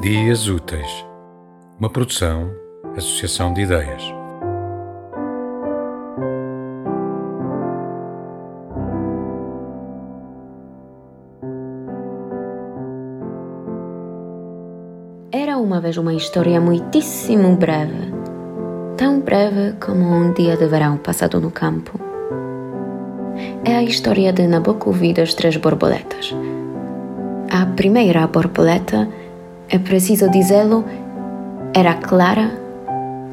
Dias Úteis, uma produção, associação de ideias. Era uma vez uma história muitíssimo breve, tão breve como um dia de verão passado no campo. É a história de Nabucco três borboletas. A primeira borboleta, é preciso dizê-lo, era clara,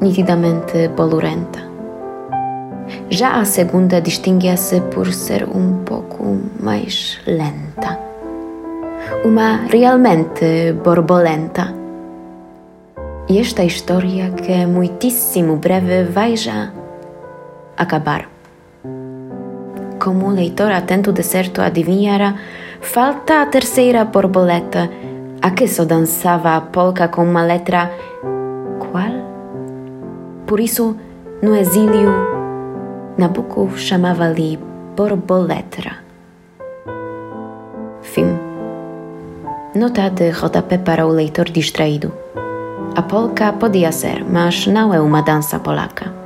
nitidamente bolorenta. Já a segunda distinguia-se por ser um pouco mais lenta. Uma realmente borbolenta. E esta história, que é muitíssimo breve, vai já acabar. Como o leitor atento de certo adivinhara, falta a terceira borboleta, a que só dançava a polca com uma letra. Qual? Por isso, no exílio, Nabucco chamava-lhe borboletra. Fim. Nota de rodapé para o leitor distraído. A polca podia ser, mas não é uma dança polaca.